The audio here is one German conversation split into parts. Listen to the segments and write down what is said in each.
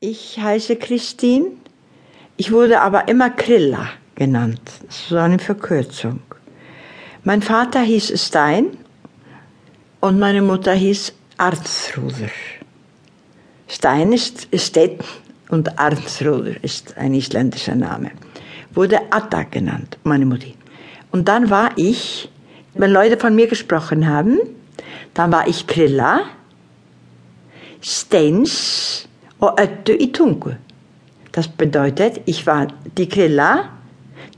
Ich heiße Christine. Ich wurde aber immer Krilla genannt. Das so eine Verkürzung. Mein Vater hieß Stein und meine Mutter hieß Arnsruder. Stein ist Stedt und Arnsruder ist ein isländischer Name. Wurde Atta genannt, meine Mutti. Und dann war ich, wenn Leute von mir gesprochen haben, dann war ich Krilla, Steins und Öttu i Tungu. Das bedeutet, ich war die Krilla,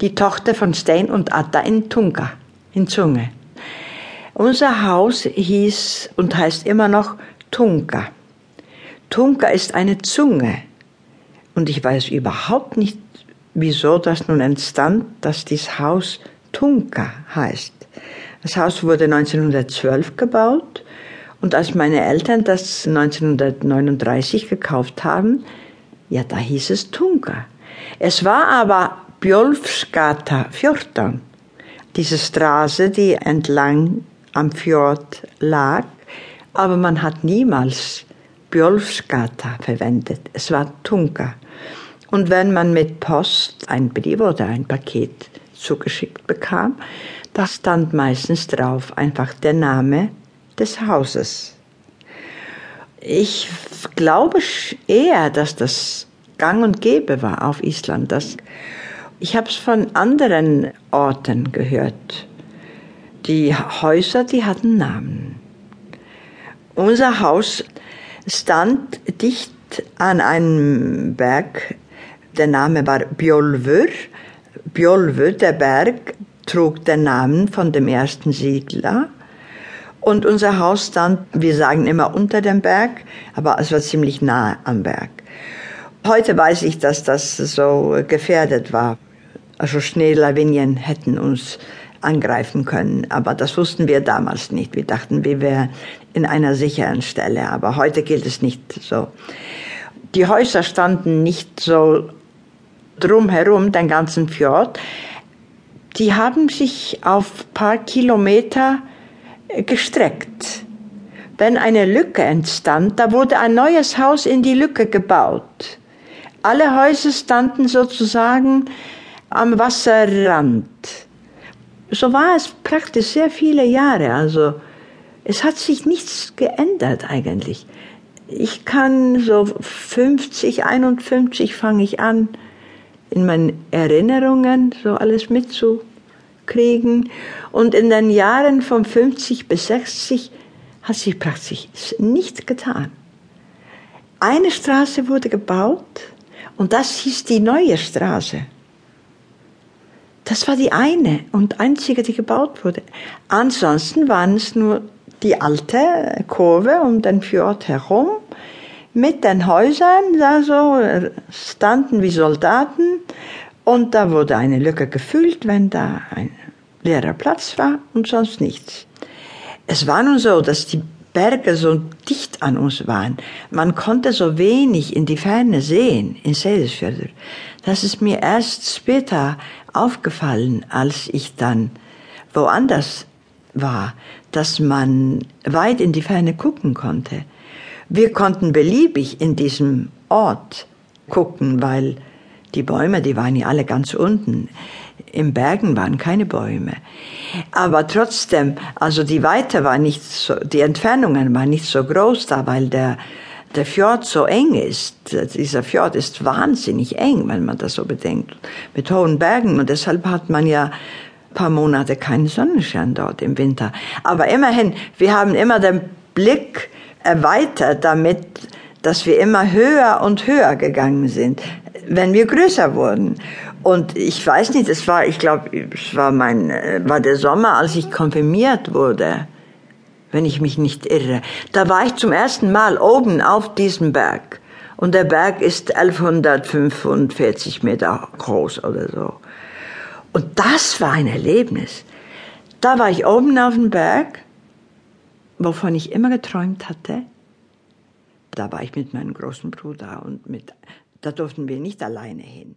die Tochter von Stein und Atta in Tunga, in Zunge. Unser Haus hieß und heißt immer noch Tunga. Tunga ist eine Zunge. Und ich weiß überhaupt nicht, wieso das nun entstand, dass dieses Haus Tunka heißt. Das Haus wurde 1912 gebaut und als meine Eltern das 1939 gekauft haben, ja, da hieß es Tunka. Es war aber Bjolfsgata 14, diese Straße, die entlang am Fjord lag, aber man hat niemals Bjolfsgata verwendet. Es war Tunka. Und wenn man mit Post ein Brief oder ein Paket zugeschickt bekam, da stand meistens drauf einfach der Name des Hauses. Ich glaube eher, dass das gang und gäbe war auf Island. Das, ich habe es von anderen Orten gehört. Die Häuser, die hatten Namen. Unser Haus stand dicht an einem Berg. Der Name war Bjolvur. Bjolvur, der Berg, trug den Namen von dem ersten Siedler. Und unser Haus stand, wir sagen immer unter dem Berg, aber es war ziemlich nah am Berg. Heute weiß ich, dass das so gefährdet war. Also Schneelawinien hätten uns angreifen können. Aber das wussten wir damals nicht. Wir dachten, wir wären in einer sicheren Stelle. Aber heute gilt es nicht so. Die Häuser standen nicht so drumherum, den ganzen Fjord. Die haben sich auf paar Kilometer gestreckt. Wenn eine Lücke entstand, da wurde ein neues Haus in die Lücke gebaut. Alle Häuser standen sozusagen am Wasserrand so war es praktisch sehr viele Jahre. Also es hat sich nichts geändert eigentlich. Ich kann so 50, 51 fange ich an, in meinen Erinnerungen so alles mitzukriegen. Und in den Jahren von 50 bis 60 hat sich praktisch nichts getan. Eine Straße wurde gebaut und das hieß die neue Straße. Das war die eine und einzige, die gebaut wurde. Ansonsten waren es nur die alte Kurve um den Fjord herum mit den Häusern, da so standen wie Soldaten und da wurde eine Lücke gefüllt, wenn da ein leerer Platz war und sonst nichts. Es war nun so, dass die Berge so dicht an uns waren. Man konnte so wenig in die Ferne sehen, in Seyðisfjörður. Das ist mir erst später aufgefallen, als ich dann woanders war, dass man weit in die Ferne gucken konnte. Wir konnten beliebig in diesem Ort gucken, weil die Bäume, die waren ja alle ganz unten. Im Bergen waren keine Bäume. Aber trotzdem, also die Weite war nicht so, die Entfernungen waren nicht so groß da, weil der der Fjord so eng ist. Dieser Fjord ist wahnsinnig eng, wenn man das so bedenkt, mit hohen Bergen. Und deshalb hat man ja ein paar Monate keinen Sonnenschein dort im Winter. Aber immerhin, wir haben immer den Blick erweitert damit, dass wir immer höher und höher gegangen sind, wenn wir größer wurden. Und ich weiß nicht, es war, ich glaube, es war mein, äh, war der Sommer, als ich konfirmiert wurde wenn ich mich nicht irre. Da war ich zum ersten Mal oben auf diesem Berg. Und der Berg ist 1145 Meter groß oder so. Und das war ein Erlebnis. Da war ich oben auf dem Berg, wovon ich immer geträumt hatte. Da war ich mit meinem großen Bruder und mit, da durften wir nicht alleine hin.